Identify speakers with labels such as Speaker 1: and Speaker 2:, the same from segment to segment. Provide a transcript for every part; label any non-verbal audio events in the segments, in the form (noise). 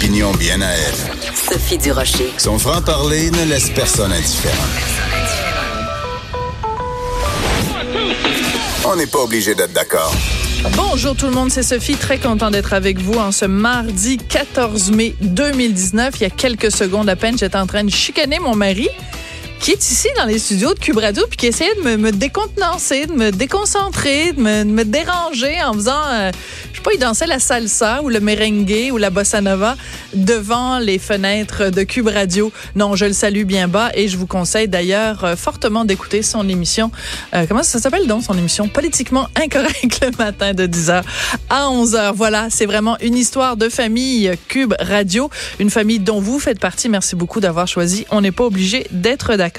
Speaker 1: Bien à elle.
Speaker 2: Sophie Durocher.
Speaker 1: Son franc-parler ne laisse personne indifférent. On n'est pas obligé d'être d'accord.
Speaker 3: Bonjour tout le monde, c'est Sophie, très content d'être avec vous en ce mardi 14 mai 2019. Il y a quelques secondes à peine, j'étais en train de chicaner mon mari qui est ici dans les studios de Cube Radio puis qui essayait de me, décontenancer, de me déconcentrer, de me, de me déranger en faisant, euh, je sais pas, il dansait la salsa ou le merengue ou la bossa nova devant les fenêtres de Cube Radio. Non, je le salue bien bas et je vous conseille d'ailleurs euh, fortement d'écouter son émission. Euh, comment ça s'appelle donc son émission? Politiquement incorrect le matin de 10h à 11h. Voilà, c'est vraiment une histoire de famille Cube Radio, une famille dont vous faites partie. Merci beaucoup d'avoir choisi. On n'est pas obligé d'être d'accord.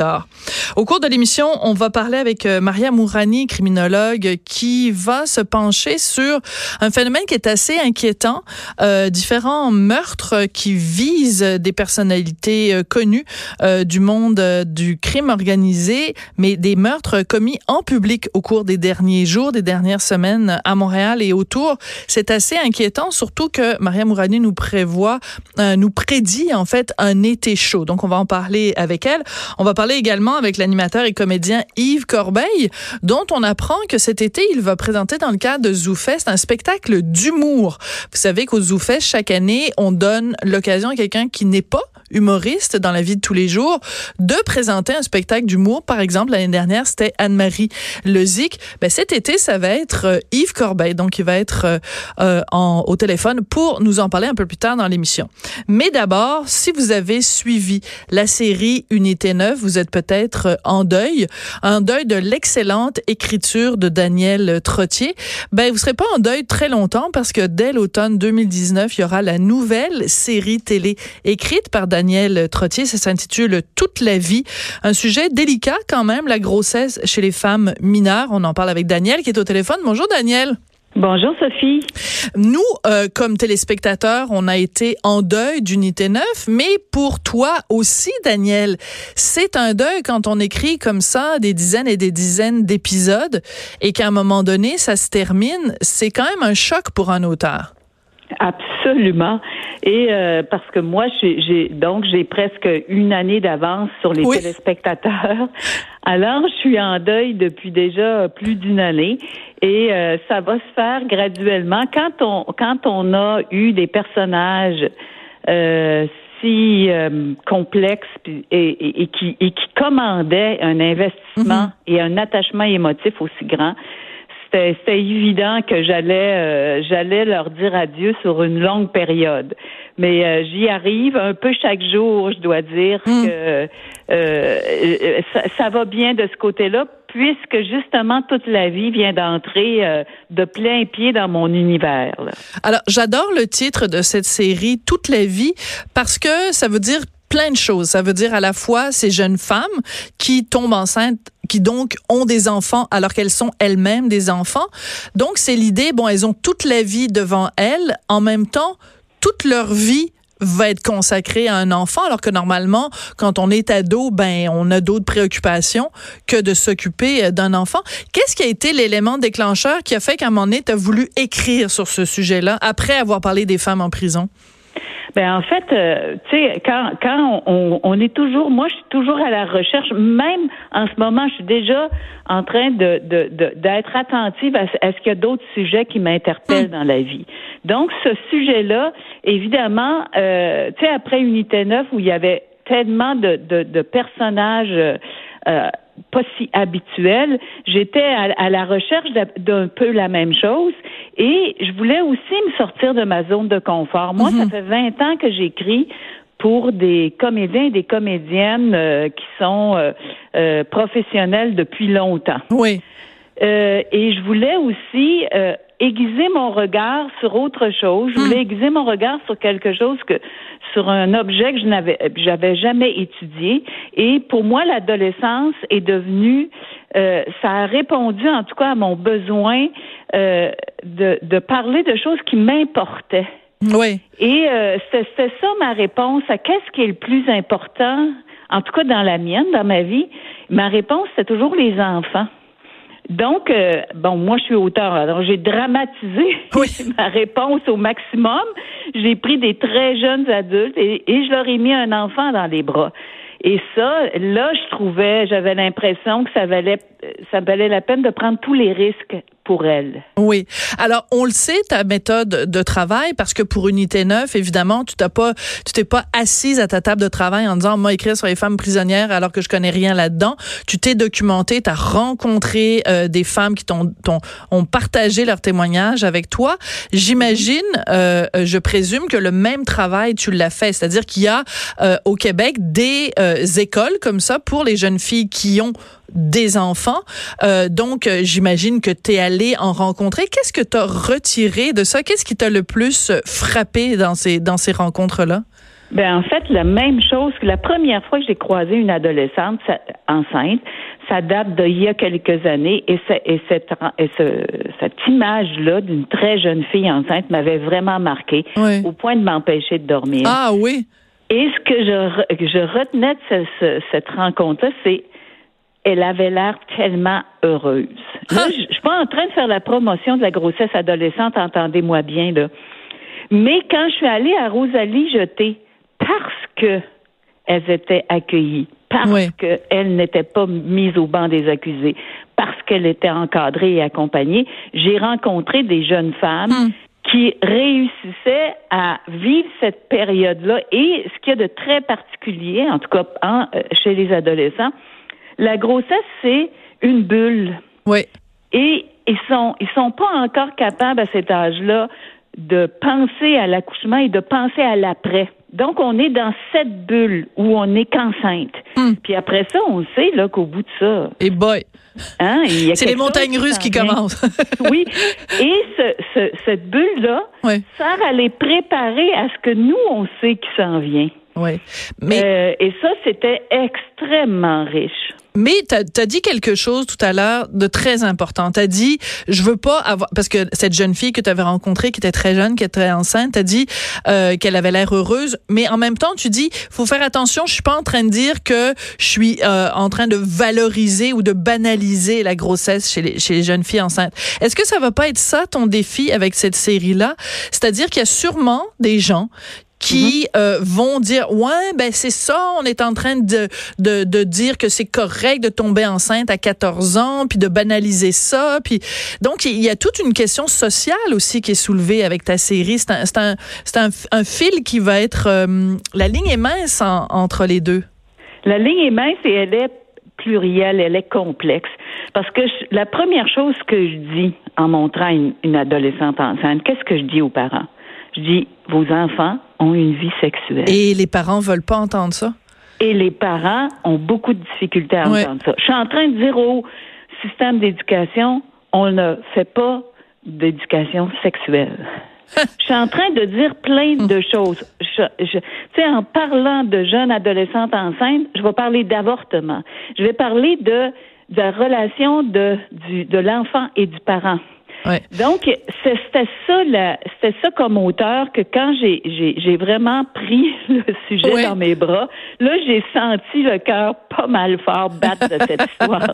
Speaker 3: Au cours de l'émission, on va parler avec euh, Maria Mourani, criminologue, qui va se pencher sur un phénomène qui est assez inquiétant, euh, différents meurtres qui visent des personnalités euh, connues du monde du crime organisé, mais des meurtres commis en public au cours des derniers jours, des dernières semaines à Montréal et autour. C'est assez inquiétant, surtout que Maria Mourani nous prévoit, nous prédit en fait un été chaud. Donc on va en parler avec elle. On va également avec l'animateur et comédien Yves Corbeil, dont on apprend que cet été, il va présenter dans le cadre de ZooFest un spectacle d'humour. Vous savez qu'au ZooFest, chaque année, on donne l'occasion à quelqu'un qui n'est pas humoriste dans la vie de tous les jours, de présenter un spectacle d'humour. Par exemple, l'année dernière, c'était Anne-Marie Lezic. Ben, cet été, ça va être euh, Yves Corbeil. Donc, il va être euh, euh, au téléphone pour nous en parler un peu plus tard dans l'émission. Mais d'abord, si vous avez suivi la série Unité 9, vous êtes peut-être en deuil, en deuil de l'excellente écriture de Daniel Trottier. Ben, vous serez pas en deuil très longtemps parce que dès l'automne 2019, il y aura la nouvelle série télé écrite par Daniel Trottier. Ça s'intitule Toute la vie. Un sujet délicat quand même, la grossesse chez les femmes mineures. On en parle avec Daniel qui est au téléphone. Bonjour Daniel.
Speaker 4: Bonjour Sophie.
Speaker 3: Nous, euh, comme téléspectateurs, on a été en deuil d'Unité 9, mais pour toi aussi, Daniel, c'est un deuil quand on écrit comme ça des dizaines et des dizaines d'épisodes et qu'à un moment donné, ça se termine. C'est quand même un choc pour un auteur.
Speaker 4: Absolument. Et euh, parce que moi, j'ai donc j'ai presque une année d'avance sur les
Speaker 3: Oui.
Speaker 4: téléspectateurs. Alors, je suis en deuil depuis déjà plus d'une année et euh, ça va se faire graduellement. Quand on quand on a eu des personnages euh, si euh, complexes et, et, et qui et qui commandaient un investissement et un attachement émotif aussi grand, c'était évident que j'allais euh, j'allais leur dire adieu sur une longue période. Mais euh, j'y arrive un peu chaque jour, je dois dire
Speaker 3: Mm.
Speaker 4: que euh, euh, ça, ça va bien de ce côté-là, puisque justement toute la vie vient d'entrer euh, de plein pied dans mon univers. là.
Speaker 3: Alors, j'adore le titre de cette série, Toute la vie, parce que ça veut dire plein de choses. Ça veut dire à la fois ces jeunes femmes qui tombent enceintes qui donc ont des enfants alors qu'elles sont elles-mêmes des enfants. Donc c'est l'idée, bon, elles ont toute la vie devant elles, en même temps, toute leur vie va être consacrée à un enfant, alors que normalement, quand on est ado, ben, on a d'autres préoccupations que de s'occuper euh, d'un enfant. Qu'est-ce qui a été l'élément déclencheur qui a fait qu'à un moment donné, voulu écrire sur ce sujet-là après avoir parlé des femmes en prison?
Speaker 4: Ben en fait, euh, tu sais, quand quand on, on est toujours, moi je suis toujours à la recherche. Même en ce moment, je suis déjà en train de de- de- d'être attentive à, ce- à ce qu'il y a d'autres sujets qui m'interpellent dans la vie. Donc ce sujet-là, évidemment, euh, tu sais, après Unité 9 où il y avait tellement de de, de personnages. euh, euh, pas si habituels, j'étais à, à la recherche d'un- peu la même chose et je voulais aussi me sortir de ma zone de confort. Moi, ça fait 20 ans que j'écris pour des comédiens et des comédiennes euh, qui sont euh, euh, professionnels depuis longtemps.
Speaker 3: Oui.
Speaker 4: et je voulais aussi aiguiser mon regard sur autre chose. Je voulais hmm. aiguiser mon regard sur quelque chose que sur un objet que je n'avais j'avais jamais étudié. Et pour moi, l'adolescence est devenue ça a répondu en tout cas à mon besoin de, de parler de choses qui m'importaient.
Speaker 3: Oui.
Speaker 4: Et euh, c'est ça ma réponse à qu'est-ce qui est le plus important, en tout cas dans la mienne, dans ma vie. Ma réponse, c'est toujours les enfants. Donc, euh, bon, moi, je suis auteur, alors j'ai dramatisé (laughs) ma réponse au maximum. J'ai pris des très jeunes adultes et, et je leur ai mis un enfant dans les bras. Et ça, là, je trouvais, j'avais l'impression que ça valait, ça valait la peine de prendre tous les risques pour elle.
Speaker 3: Oui. Alors, on le sait, ta méthode de travail, parce que pour Unité 9, évidemment, tu t'as pas, tu t'es pas assise à ta table de travail en disant, moi, écrire sur les femmes prisonnières alors que je connais rien là-dedans. Tu t'es documenté, tu as rencontré euh, des femmes qui t'ont, ont partagé leur témoignage avec toi. J'imagine, euh, je présume que le même travail, tu l'as fait. C'est-à-dire qu'il y a euh, au Québec des écoles comme ça pour les jeunes filles qui ont des enfants. Euh, donc, euh, j'imagine que tu es allé en rencontrer. Qu'est-ce que tu as retiré de ça? Qu'est-ce qui t'a le plus frappé dans ces, dans ces rencontres-là?
Speaker 4: Ben en fait, la même chose que la première fois que j'ai croisé une adolescente enceinte, ça date d'il y a quelques années et, et cette, et cette image-là d'une très jeune fille enceinte m'avait vraiment marqué au point de m'empêcher de dormir.
Speaker 3: Ah oui.
Speaker 4: Et ce que je, je retenais de cette rencontre-là, c'est elle avait l'air tellement heureuse. Là, je, suis pas en train de faire la promotion de la grossesse adolescente, entendez-moi bien là. Mais quand je suis allée à Rosalie Jeté, parce que elles étaient accueillies, parce qu'elles n'étaient pas mises au banc des accusés, parce qu'elles étaient encadrées et accompagnées, j'ai rencontré des jeunes femmes hmm. qui réussissaient à vivre cette période-là. Et ce qu'il y a de très particulier, en tout cas euh, chez les adolescents, la grossesse, c'est une bulle.
Speaker 3: Oui.
Speaker 4: Et ils sont, ils sont pas encore capables à cet âge-là de penser à l'accouchement et de penser à l'après. Donc, on est dans cette bulle où on est qu'enceinte. Hmm. Puis après ça, on sait là qu'au bout de ça.
Speaker 3: Et boy.
Speaker 4: Hein,
Speaker 3: c'est les montagnes russes qui, commencent. (laughs)
Speaker 4: oui. Et ce, cette bulle-là sert à les préparer à ce que nous, on sait qui s'en vient.
Speaker 3: Oui.
Speaker 4: Mais... Euh, et ça, c'était extrêmement riche.
Speaker 3: Mais tu as, dit quelque chose tout à l'heure de très important. Tu as dit, je veux pas avoir... Parce que cette jeune fille que tu avais rencontrée, qui était très jeune, qui était enceinte, tu as dit euh, qu'elle avait l'air heureuse. Mais en même temps, tu dis, faut faire attention, je suis pas en train de dire que je suis euh, en train de valoriser ou de banaliser la grossesse chez les, chez les jeunes filles enceintes. Est-ce que ça va pas être ça ton défi avec cette série-là? C'est-à-dire qu'il y a sûrement des gens qui mhm. euh, vont dire ouais ben c'est ça on est en train de de, de dire que c'est correct de tomber enceinte à 14 ans puis de banaliser ça puis donc il y a toute une question sociale aussi qui est soulevée avec ta série. C'est un c'est un, un, un, fil qui va être euh, la ligne est mince entre les deux.
Speaker 4: La ligne est mince et elle est plurielle elle est complexe. Parce que la première chose que je dis en montrant une, une adolescente enceinte qu'est-ce que je dis aux parents? Je dis, vos enfants ont une vie sexuelle.
Speaker 3: Et les parents veulent pas entendre ça?
Speaker 4: Et les parents ont beaucoup de difficultés à entendre ça. Je suis en train de dire au système d'éducation, on ne fait pas d'éducation sexuelle. (laughs) je suis en train de dire plein de choses. Je, tu sais, en parlant de jeunes adolescentes enceintes, je vais parler d'avortement. Je vais parler de, de la relation de, du, de l'enfant et du parent. Donc, c'était ça, c'était ça comme auteur que quand j'ai, j'ai, vraiment pris (laughs) le sujet dans mes bras, là, j'ai senti le cœur pas mal fort battre de cette (laughs) histoire.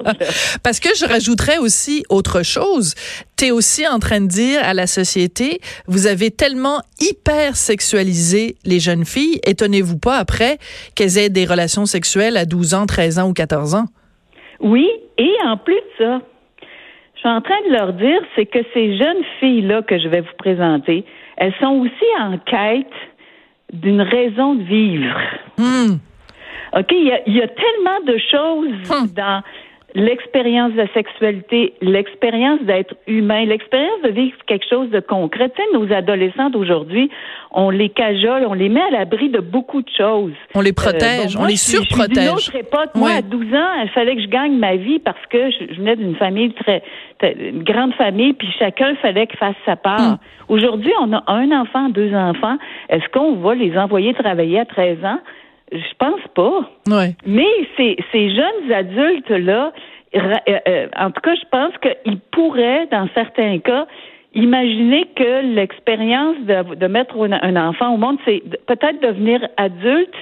Speaker 3: Parce que je rajouterais aussi autre chose. Tu es aussi en train de dire à la société, vous avez tellement hyper sexualisé les jeunes filles, étonnez-vous pas après qu'elles aient des relations sexuelles à 12 ans, 13 ans ou 14 ans?
Speaker 4: Oui, et en plus de ça, je suis en train de leur dire, c'est que ces jeunes filles-là que je vais vous présenter, elles sont aussi en quête d'une raison de vivre.
Speaker 3: Hmm.
Speaker 4: OK, il y, a, tellement de choses hmm. dans l'expérience de la sexualité, l'expérience d'être humain, l'expérience de vivre quelque chose de concret. Tu sais, nos adolescents d'aujourd'hui, on les cajole, on les met à l'abri de beaucoup de choses.
Speaker 3: On les protège,
Speaker 4: bon,
Speaker 3: on les
Speaker 4: suis- Je
Speaker 3: surprotège.
Speaker 4: suis autre époque. Moi,
Speaker 3: Oui.
Speaker 4: à 12 ans, il fallait que je gagne ma vie parce que je, venais d'une famille très, très- une grande famille, puis chacun fallait qu'il fasse sa part.
Speaker 3: Hmm.
Speaker 4: Aujourd'hui, on a un enfant, deux enfants. Est-ce qu'on va les envoyer travailler à 13 ans? Je pense pas.
Speaker 3: Ouais.
Speaker 4: Mais ces, ces jeunes adultes-là, euh, euh, en tout cas, je pense qu'ils pourraient, dans certains cas, imaginer que l'expérience de, de mettre un, enfant au monde, c'est peut-être devenir adulte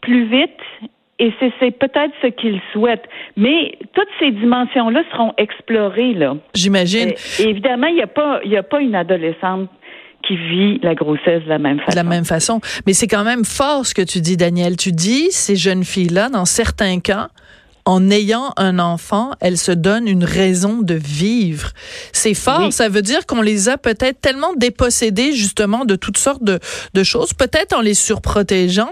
Speaker 4: plus vite. Et c'est peut-être ce qu'ils souhaitent. Mais toutes ces dimensions-là seront explorées, là.
Speaker 3: J'imagine.
Speaker 4: Et évidemment, il n'y a pas, y a pas une adolescente qui vit la grossesse de la même façon.
Speaker 3: de la même façon. Mais c'est quand même fort ce que tu dis, Daniel. Tu dis, ces jeunes filles-là, dans certains cas, en ayant un enfant, elles se donnent une raison de vivre. C'est fort.
Speaker 4: Oui.
Speaker 3: Ça veut dire qu'on les a peut-être tellement dépossédées, justement, de toutes sortes de, de choses, peut-être en les surprotégeant,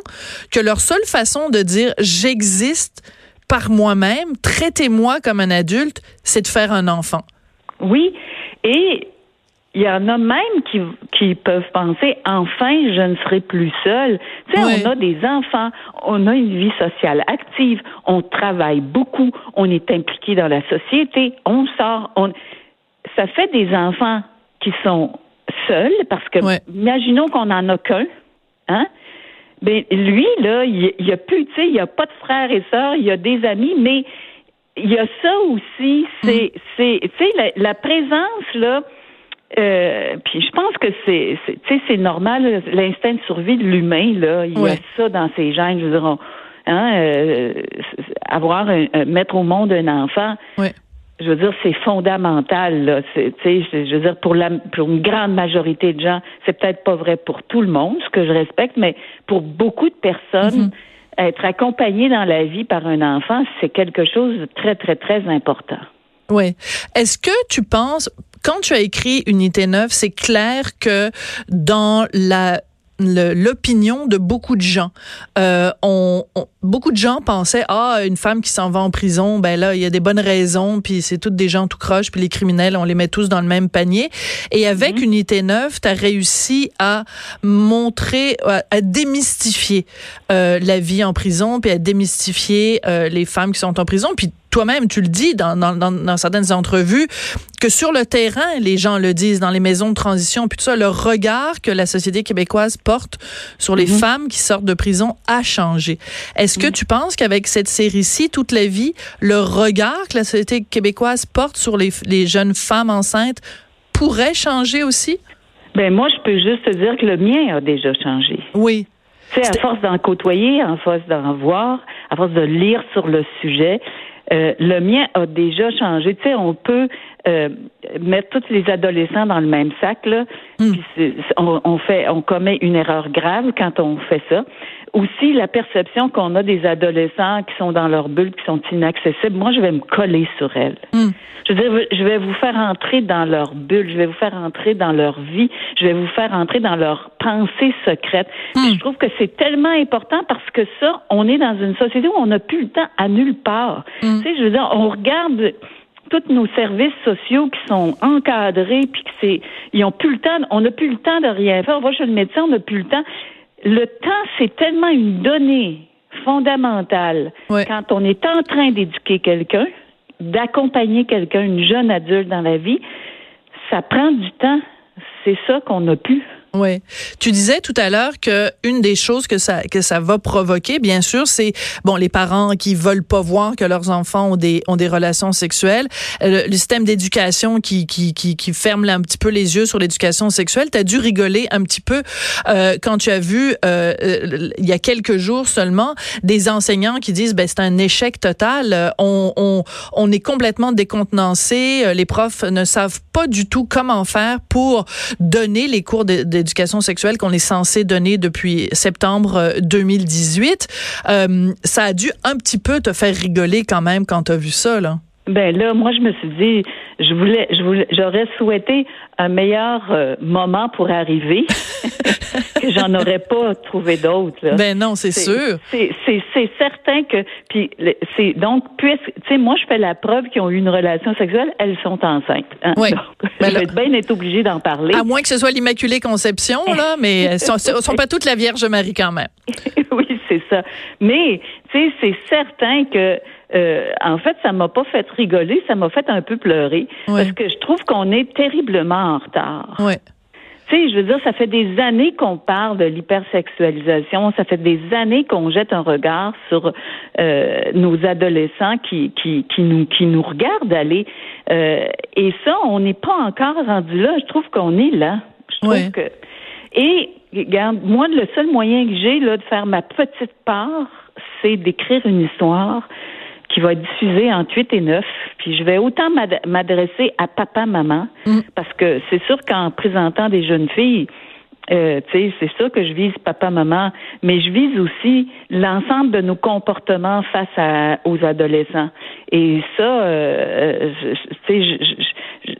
Speaker 3: que leur seule façon de dire j'existe par moi-même, traitez-moi comme un adulte, c'est de faire un enfant.
Speaker 4: Oui, et il y en a même qui, qui peuvent penser enfin je ne serai plus seule. Tu sais,
Speaker 3: Oui.
Speaker 4: on a des enfants, on a une vie sociale active, on travaille beaucoup, on est impliqué dans la société, on sort, on ça fait des enfants qui sont seuls parce que imaginons qu'on en a qu'un, hein? Ben lui là, il y a plus, tu sais, il y a pas de frères et sœurs, il y a des amis, mais il y a ça aussi, c'est, c'est, tu sais, la, la présence là. Euh, puis je pense que c'est, c'est- tu sais, c'est normal, l'instinct de survie de l'humain là, il y a ça dans ses gènes. Je veux dire, on- hein, euh, avoir un- mettre au monde un enfant,
Speaker 3: Ouais.
Speaker 4: je veux dire, c'est fondamental. Là. C'est, tu sais, je veux dire, pour, la, pour une grande majorité de gens, c'est peut-être pas vrai pour tout le monde, ce que je respecte, mais pour beaucoup de personnes, être accompagné dans la vie par un enfant, c'est quelque chose de très, très, très important.
Speaker 3: Oui. Est-ce que tu penses, quand tu as écrit Unité 9, c'est clair que dans l'opinion de beaucoup de gens. Euh, on- beaucoup de gens pensaient ah une femme qui s'en va en prison ben là il y a des bonnes raisons puis c'est toutes des gens tout croche puis les criminels on les met tous dans le même panier et avec Unité 9 tu as réussi à montrer à, à démystifier euh, la vie en prison puis à démystifier euh, les femmes qui sont en prison. Puis toi-même, tu le dis dans, dans, dans, certaines entrevues, que sur le terrain, les gens le disent, dans les maisons de transition, puis tout ça, le regard que la société québécoise porte sur les femmes qui sortent de prison a changé. Est-ce que tu penses qu'avec cette série-ci, toute la vie, le regard que la société québécoise porte sur les, les jeunes femmes enceintes pourrait changer aussi?
Speaker 4: Ben moi, je peux juste te dire que le mien a déjà changé.
Speaker 3: Oui.
Speaker 4: Tu sais, à force d'en côtoyer, à force d'en voir, à force de lire sur le sujet, euh, le mien a déjà changé. Tu sais, on peut euh, mettre tous les adolescents dans le même sac, là. Puis c'est- on, on fait, on commet une erreur grave quand on fait ça. Aussi, la perception qu'on a des adolescents qui sont dans leur bulle, qui sont inaccessibles. Moi, je vais me coller sur elles.
Speaker 3: Mm.
Speaker 4: Je veux dire, je vais vous faire entrer dans leur bulle, je vais vous faire entrer dans leur vie, je vais vous faire entrer dans leurs pensées secrètes. Puis Je trouve que c'est tellement important parce que ça, on est dans une société où on n'a plus le temps à nulle part. Tu sais, je veux dire, on regarde tous nos services sociaux qui sont encadrés, puis que c'est, ils ont plus le temps, on n'a plus le temps de rien faire. On va chez le médecin, on n'a plus le temps. Le temps, c'est tellement une donnée fondamentale
Speaker 3: Ouais.
Speaker 4: quand on est en train d'éduquer quelqu'un, d'accompagner quelqu'un, une jeune adulte dans la vie, ça prend du temps. C'est ça qu'on n'a plus.
Speaker 3: Oui. Tu disais tout à l'heure que une des choses que ça que ça va provoquer, bien sûr, c'est bon les parents qui veulent pas voir que leurs enfants ont des ont des relations sexuelles, Euh, le, système d'éducation qui, qui qui ferme un petit peu les yeux sur l'éducation sexuelle. Tu as dû rigoler un petit peu euh, quand tu as vu euh, il y a quelques jours seulement des enseignants qui disent ben c'est un échec total, on on on est complètement décontenancé, les profs ne savent pas du tout comment faire pour donner les cours de- d'éducation sexuelle qu'on est censé donner depuis septembre euh, 2018. Euh, ça a dû un petit peu te faire rigoler quand même quand tu as vu ça, là.
Speaker 4: Ben là, moi, je me suis dit, je voulais, je voulais, j'aurais souhaité un meilleur euh, moment pour arriver. (laughs) que (laughs) j'en aurais pas trouvé d'autres. là.
Speaker 3: Ben non, c'est sûr.
Speaker 4: C'est c'est c'est certain que puis c'est donc puisque tu sais moi je fais la preuve qu'ils ont eu une relation sexuelle, elles sont enceintes. hein.
Speaker 3: Oui.
Speaker 4: Donc,
Speaker 3: Ben
Speaker 4: je
Speaker 3: là-
Speaker 4: vais bien être obligée d'en parler.
Speaker 3: À moins que ce soit l'Immaculée Conception, là, (laughs) mais elles sont, sont pas toutes la Vierge Marie quand même. (laughs)
Speaker 4: oui, c'est ça. Mais tu sais, c'est certain que euh, en fait, ça m'a pas fait rigoler, ça m'a fait un peu pleurer
Speaker 3: Ouais.
Speaker 4: parce que je trouve qu'on est terriblement en retard.
Speaker 3: Ouais.
Speaker 4: Tu sais, je veux dire, ça fait des années qu'on parle de l'hypersexualisation, ça fait des années qu'on jette un regard sur euh, nos adolescents qui, qui, qui, nous, qui nous regardent aller. Euh, et ça, on n'est pas encore rendu là. Je trouve qu'on est là. Je trouve que. Et regarde, moi, le seul moyen que j'ai là de faire ma petite part, c'est d'écrire une histoire qui va être diffusée entre 8 et 9. Puis je vais autant m'ad- m'adresser à papa, maman,
Speaker 3: Mm.
Speaker 4: parce que c'est sûr qu'en présentant des jeunes filles, euh, tu sais, c'est sûr que je vise papa, maman, mais je vise aussi l'ensemble de nos comportements face à, aux adolescents. Et ça, euh, je- je- tu sais,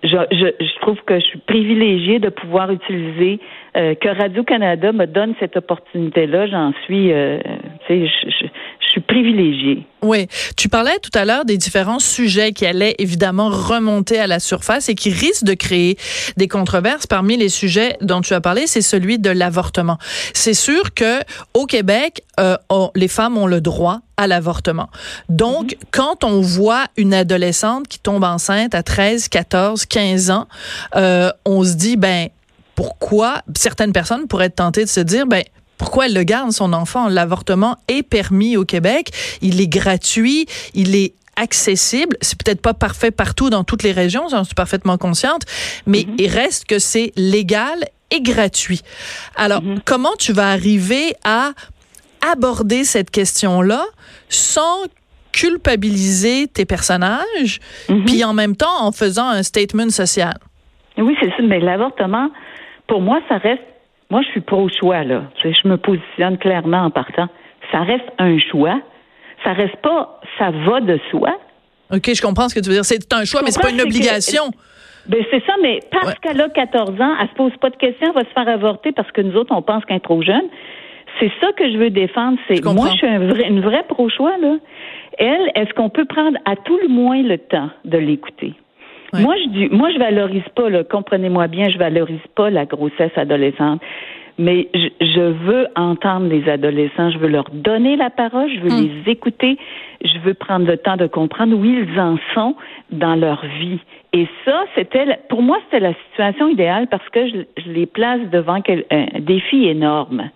Speaker 4: je, je, trouve que je suis privilégiée de pouvoir utiliser euh, que Radio Canada me donne cette opportunité-là. J'en suis, euh, tu sais, suis privilégiée.
Speaker 3: Oui. Tu parlais tout à l'heure des différents sujets qui allaient évidemment remonter à la surface et qui risquent de créer des controverses. Parmi les sujets dont tu as parlé, c'est celui de l'avortement. C'est sûr que au Québec, euh, on- les femmes ont le droit à l'avortement. Donc, quand on voit une adolescente qui tombe enceinte à 13, 14, 15 ans, euh, on se dit, ben, pourquoi certaines personnes pourraient être tentées de se dire, ben, pourquoi elle le garde, son enfant? L'avortement est permis au Québec. Il est gratuit. Il est accessible. C'est peut-être pas parfait partout dans toutes les régions, j'en suis parfaitement consciente, mais il reste que c'est légal et gratuit. Alors, comment tu vas arriver à aborder cette question-là sans culpabiliser tes personnages, puis en même temps en faisant un statement social?
Speaker 4: Oui, c'est ça. Mais l'avortement, pour moi, ça reste. Moi, je suis pro-choix, là. Tu sais, Je me positionne clairement en partant. Ça reste un choix. Ça reste pas. Ça va de soi.
Speaker 3: OK, je comprends ce que tu veux dire. C'est un choix, mais c'est pas une obligation.
Speaker 4: Ben, c'est ça, mais parce
Speaker 3: Ouais.
Speaker 4: qu'elle a 14 ans, elle se pose pas de questions, elle va se faire avorter parce que nous autres, on pense qu'elle est trop jeune. C'est ça que je veux défendre. C'est
Speaker 3: Je
Speaker 4: moi, je suis un vrai- une vraie pro-choix, là. Elle, est-ce qu'on peut prendre à tout le moins le temps de l'écouter?
Speaker 3: Ouais.
Speaker 4: Moi, je dis, moi, je valorise pas, comprenez-moi bien, je valorise pas la grossesse adolescente. Mais je, je veux entendre les adolescents, je veux leur donner la parole, je veux
Speaker 3: Hmm.
Speaker 4: les écouter, je veux prendre le temps de comprendre où ils en sont dans leur vie. Et ça, c'était, pour moi, c'était la situation idéale parce que je, je les place devant quel- un défi énorme.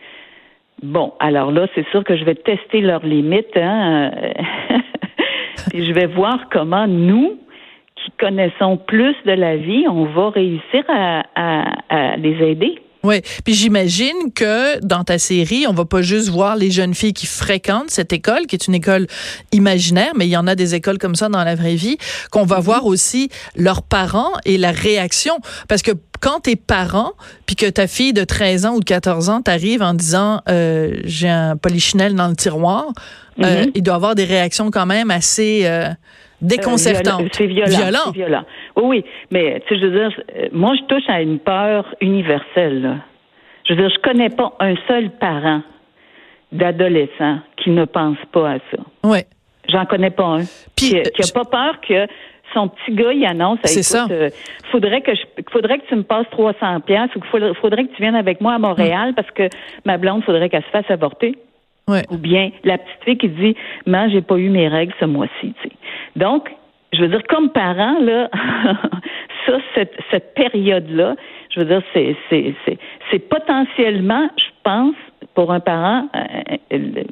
Speaker 4: Bon, alors là, c'est sûr que je vais tester leurs limites, hein. (laughs) Puis je vais voir comment nous, qui connaissons plus de la vie, on va réussir à, à- à les aider.
Speaker 3: Oui, puis j'imagine que dans ta série, on va pas juste voir les jeunes filles qui fréquentent cette école, qui est une école imaginaire, mais il y en a des écoles comme ça dans la vraie vie, qu'on va voir aussi leurs parents et la réaction. Parce que quand t'es parent, puis que ta fille de 13 ans ou de 14 ans t'arrive en disant euh, j'ai un polichinelle dans le tiroir, euh,
Speaker 4: Mhm.
Speaker 3: il doit avoir des réactions quand même assez euh, déconcertantes.
Speaker 4: Euh, C'est violent.
Speaker 3: Violent.
Speaker 4: C'est violent. Oui, oui. Mais, tu sais, je veux dire, euh, moi, je touche à une peur universelle, là. Je veux dire, je connais pas un seul parent d'adolescent qui ne pense pas à ça.
Speaker 3: Ouais.
Speaker 4: J'en connais pas un.
Speaker 3: Puis,
Speaker 4: qui,
Speaker 3: euh,
Speaker 4: qui a
Speaker 3: je-
Speaker 4: pas peur que son petit gars, il annonce,
Speaker 3: C'est ça.
Speaker 4: euh, faudrait que je, faudrait que tu me passes 300 pièces ou faudrait, faudrait que tu viennes avec moi à. Montréal parce que ma blonde, faudrait qu'elle se fasse avorter.
Speaker 3: Ouais.
Speaker 4: Ou bien la petite fille qui dit, man, j'ai pas eu mes règles ce mois-ci. Donc, je veux dire, comme parent, là, (laughs) ça, cette, cette période-là, je veux dire, c'est, c'est, c'est, c'est potentiellement, je pense, pour un parent, euh, euh,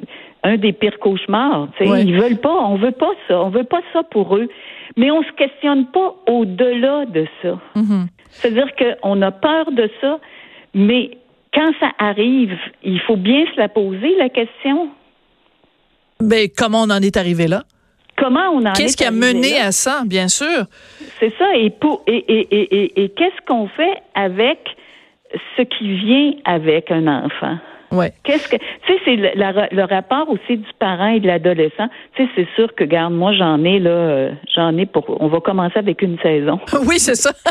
Speaker 4: un des pires cauchemars.
Speaker 3: Ouais.
Speaker 4: Ils veulent pas, on veut pas ça, on veut pas ça pour eux. Mais on se questionne pas au-delà de ça.
Speaker 3: Mhm.
Speaker 4: C'est-à-dire qu'on a peur de ça, mais quand ça arrive, il faut bien se la poser, la question.
Speaker 3: Ben, comment on en est arrivé là?
Speaker 4: Comment on en
Speaker 3: Qu'est-ce
Speaker 4: est
Speaker 3: qui a mené
Speaker 4: là?
Speaker 3: à ça, bien sûr?
Speaker 4: C'est ça. Et, pour, et, et, et, et, et qu'est-ce qu'on fait avec ce qui vient avec un enfant?
Speaker 3: Ouais.
Speaker 4: Qu'est-ce que tu sais c'est le, la- le rapport aussi du parent et de l'adolescent. Tu sais c'est sûr que garde moi j'en ai là euh, j'en ai pour on va commencer avec une saison. (laughs)
Speaker 3: Oui, c'est ça. (laughs)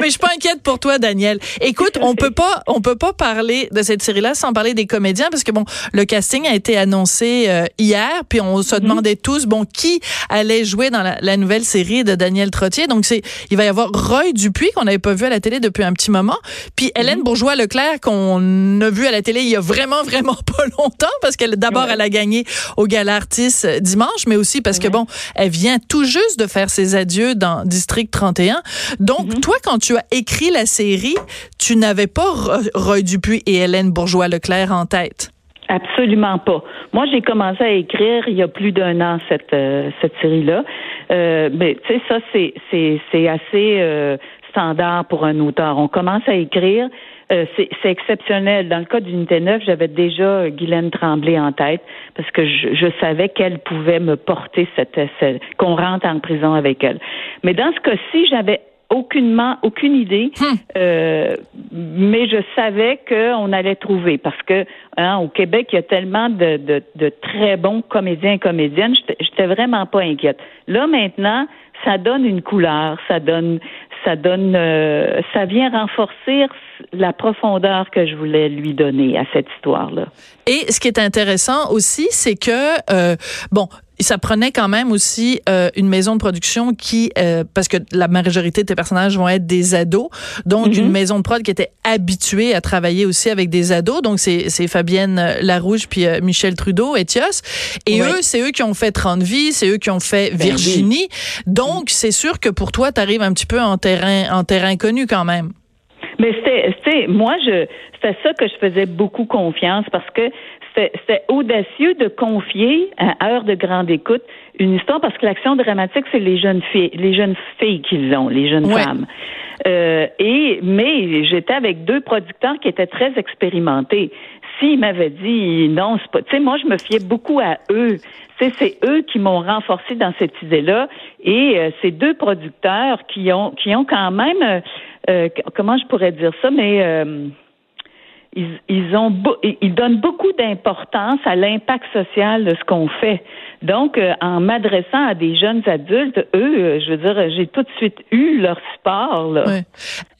Speaker 3: Mais je suis pas inquiète pour toi, Daniel. Écoute, on peut pas, on peut pas parler de cette série-là sans parler des comédiens parce que bon, le casting a été annoncé euh, hier, puis on se demandait tous, bon, qui allait jouer dans la, la nouvelle série de Daniel Trottier. Donc c'est, il va y avoir Roy Dupuis qu'on n'avait pas vu à la télé depuis un petit moment, puis Hélène Bourgeois-Leclerc qu'on a vu à la télé il y a vraiment vraiment (laughs) pas longtemps parce qu'elle d'abord elle a gagné au Gala Artis euh, dimanche, mais aussi parce que bon, elle vient tout juste de faire ses adieux dans District 31. Donc toi, quand tu as écrit la série, tu n'avais pas Ro- Roy Dupuis et Hélène Bourgeois-Leclerc en tête?
Speaker 4: Absolument pas. Moi, j'ai commencé à écrire il y a plus d'un an cette euh, cette série-là. Euh, mais tu sais, ça c'est c'est c'est assez euh, standard pour un auteur. On commence à écrire. euh, c'est exceptionnel. Dans le cas d'Unité 9, j'avais déjà Guylaine Tremblay en tête parce que je, je savais qu'elle pouvait me porter cette, cette qu'on rentre en prison avec elle. Mais dans ce cas-ci, j'avais aucunement aucune idée, euh, mais je savais qu'on allait trouver parce que hein, au Québec il y a tellement de, de, de très bons comédiens et comédiennes, j'étais vraiment pas inquiète. Là maintenant, ça donne une couleur, ça donne ça donne euh, ça vient renforcer la profondeur que je voulais lui donner à cette histoire là.
Speaker 3: Et ce qui est intéressant aussi, c'est que euh, bon, ça prenait quand même aussi euh, une maison de production qui, euh, parce que la majorité de tes personnages vont être des ados, donc une maison de prod qui était habituée à travailler aussi avec des ados. Donc c'est Fabienne Larouche puis euh, Michel Trudeau, Etios. Et eux, c'est eux qui ont fait 30 vies, c'est eux qui ont fait
Speaker 4: Ben
Speaker 3: Virginie. Donc c'est sûr que pour toi, tu arrives un petit peu en terrain en terrain connu quand même.
Speaker 4: Mais c'était, moi, je, c'était ça que je faisais beaucoup confiance parce que c'était, audacieux de confier à Heure de grande écoute une histoire parce que l'action dramatique, c'est les jeunes filles, les jeunes filles qui l'ont, les jeunes
Speaker 3: Ouais.
Speaker 4: femmes. Euh, et mais j'étais avec deux producteurs qui étaient très expérimentés. S'ils m'avaient dit non, c'est pas, tu sais, moi je me fiais beaucoup à eux. C'est eux qui m'ont renforcé dans cette idée-là. Et euh, ces deux producteurs qui ont qui ont quand même, euh, comment je pourrais dire ça, mais euh, ils, ils ont ils donnent beaucoup d'importance à l'impact social de ce qu'on fait. Donc, euh, en m'adressant à des jeunes adultes, eux, euh, je veux dire, j'ai tout de suite eu leur support.
Speaker 3: Ouais.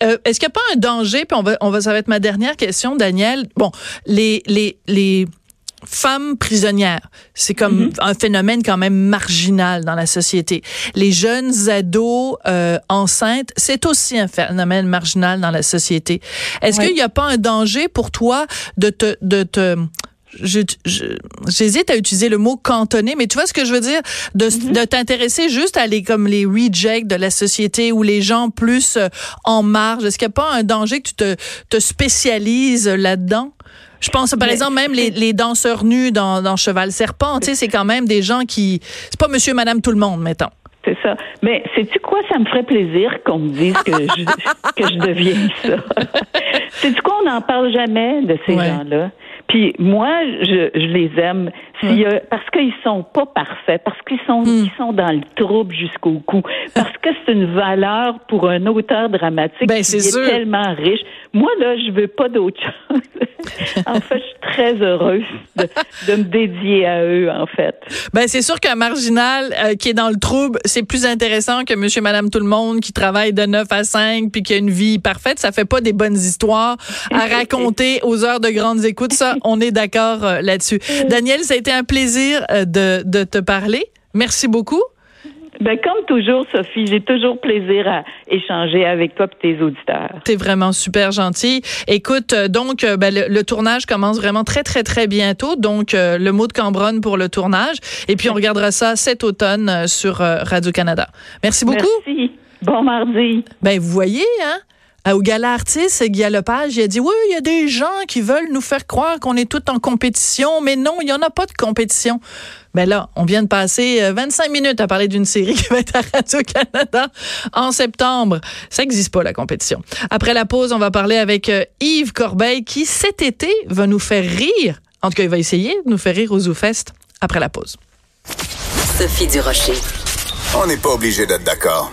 Speaker 3: Euh, Est-ce qu'il n'y a pas un danger, puis on va, on va, ça va être ma dernière question, Daniel. Bon, les, les, les femmes prisonnières, c'est comme un phénomène quand même marginal dans la société. Les jeunes ados euh, enceintes, c'est aussi un phénomène marginal dans la société. Est-ce
Speaker 4: Ouais.
Speaker 3: qu'il n'y a pas un danger pour toi de te, de te j'hésite à utiliser le mot cantonner, mais tu vois ce que je veux dire, de, de t'intéresser juste à les comme les rejects de la société ou les gens plus euh, en marge. Est-ce qu'il n'y a pas un danger que tu te, te spécialises là-dedans? Je pense par
Speaker 4: Mais-
Speaker 3: exemple même les, les danseurs nus dans, dans Cheval Serpent, tu sais, c'est quand même des gens qui c'est pas monsieur madame tout le monde, mettons.
Speaker 4: C'est ça. Mais sais-tu quoi? Ça me ferait plaisir qu'on me dise que je, (laughs) que je devienne ça. (laughs) sais-tu quoi? On n'en parle jamais de ces
Speaker 3: Ouais.
Speaker 4: gens-là. Puis moi, je, je les aime A- parce qu'ils sont pas parfaits, parce qu'ils sont,
Speaker 3: Hmm.
Speaker 4: ils sont dans le trouble jusqu'au cou, parce que c'est une valeur pour un auteur dramatique
Speaker 3: Ben,
Speaker 4: qui est
Speaker 3: sûr.
Speaker 4: tellement riche. Moi, là, je veux pas d'autre chose. (laughs) en fait, je suis très heureuse de, de me dédier à eux, en fait.
Speaker 3: Ben c'est sûr qu'un marginal euh, qui est dans le trouble, c'est plus intéressant que monsieur madame tout le monde qui travaille de 9 à 5 puis qui a une vie parfaite, ça fait pas des bonnes histoires à (laughs) raconter aux heures de grandes écoutes, ça on est d'accord euh, là-dessus. Daniel, ça a été un plaisir euh, de de te parler. Merci beaucoup.
Speaker 4: Ben, comme toujours, Sophie, j'ai toujours plaisir à échanger avec toi et tes auditeurs.
Speaker 3: T'es vraiment super gentil. Écoute, euh, donc euh, ben, le, le tournage commence vraiment très très très bientôt. Donc euh, le mot de Cambronne pour le tournage. Et puis on regardera ça cet automne sur euh, Radio Canada. Merci beaucoup.
Speaker 4: Merci. Bon mardi.
Speaker 3: Ben, vous voyez, hein? À- Au gala artiste, Guy Lepage, il a dit, oui, il y a des gens qui veulent nous faire croire qu'on est tous en compétition, mais non, il n'y en a pas de compétition. Ben là, on vient de passer euh, 25 minutes à parler d'une série (laughs) qui va être à Radio-Canada en septembre. Ça n'existe pas, la compétition. Après la pause, on va parler avec euh, Yves Corbeil, qui cet été va nous faire rire. En tout cas, il va essayer de nous faire rire au ZooFest après la pause.
Speaker 2: Sophie Durocher.
Speaker 1: On n'est pas obligé d'être d'accord.